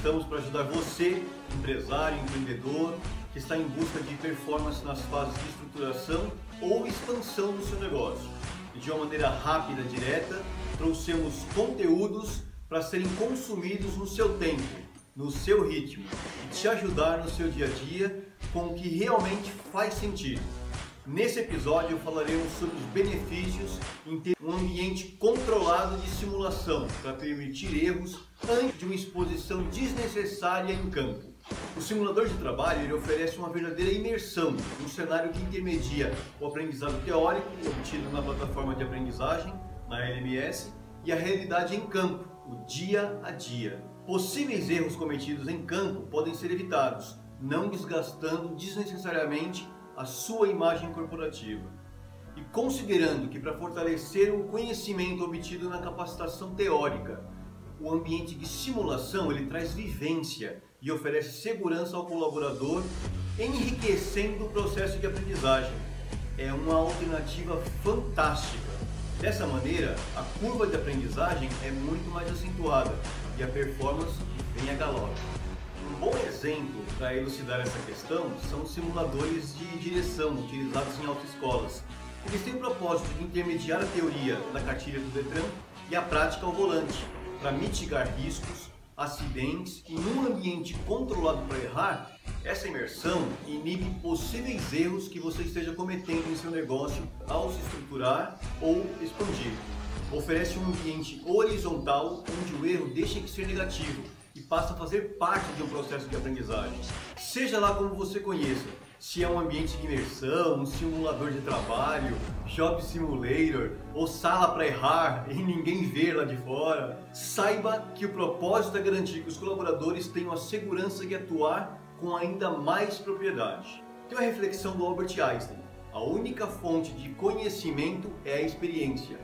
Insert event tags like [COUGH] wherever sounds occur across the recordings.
estamos para ajudar você, empresário, empreendedor, que está em busca de performance nas fases de estruturação ou expansão do seu negócio. E de uma maneira rápida, direta, trouxemos conteúdos para serem consumidos no seu tempo, no seu ritmo e te ajudar no seu dia a dia com o que realmente faz sentido. Nesse episódio falaremos sobre os benefícios em ter um ambiente controlado de simulação para permitir erros antes de uma exposição desnecessária em campo. O simulador de trabalho ele oferece uma verdadeira imersão, um cenário que intermedia o aprendizado teórico obtido na plataforma de aprendizagem, na LMS, e a realidade em campo, o dia a dia. Possíveis erros cometidos em campo podem ser evitados, não desgastando desnecessariamente a sua imagem corporativa. E considerando que para fortalecer o conhecimento obtido na capacitação teórica, o ambiente de simulação ele traz vivência e oferece segurança ao colaborador, enriquecendo o processo de aprendizagem. É uma alternativa fantástica. Dessa maneira, a curva de aprendizagem é muito mais acentuada e a performance vem a galope. Um bom exemplo para elucidar essa questão são os simuladores de direção utilizados em autoescolas. Eles têm o propósito de intermediar a teoria da cartilha do Detran e a prática ao volante, para mitigar riscos, acidentes e num ambiente controlado para errar, essa imersão inibe possíveis erros que você esteja cometendo em seu negócio ao se estruturar ou expandir. Oferece um ambiente horizontal onde o erro deixa de ser negativo passa a fazer parte de um processo de aprendizagem. Seja lá como você conheça, se é um ambiente de imersão, um simulador de trabalho, job simulator ou sala para errar [LAUGHS] e ninguém ver lá de fora, saiba que o propósito é garantir que os colaboradores tenham a segurança de atuar com ainda mais propriedade. Tem uma reflexão do Albert Einstein: a única fonte de conhecimento é a experiência.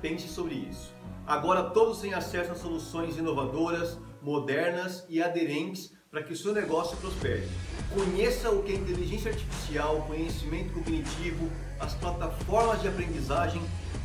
Pense sobre isso. Agora todos têm acesso a soluções inovadoras, modernas e aderentes para que o seu negócio prospere. Conheça o que é inteligência artificial, conhecimento cognitivo, as plataformas de aprendizagem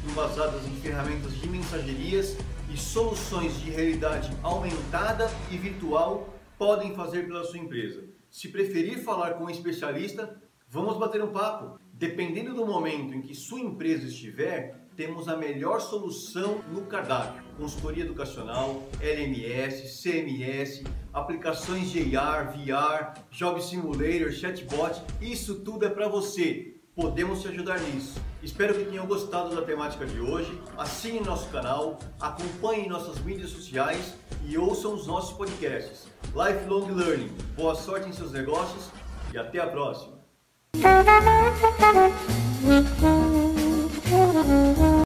embasadas em ferramentas de mensagerias e soluções de realidade aumentada e virtual podem fazer pela sua empresa. Se preferir falar com um especialista, vamos bater um papo. Dependendo do momento em que sua empresa estiver, temos a melhor solução no cardápio. Consultoria educacional, LMS, CMS, aplicações de AR, VR, Job Simulator, Chatbot, isso tudo é para você. Podemos te ajudar nisso. Espero que tenham gostado da temática de hoje. Assine nosso canal, acompanhe nossas mídias sociais e ouçam os nossos podcasts. Lifelong Learning. Boa sorte em seus negócios e até a próxima. [LAUGHS]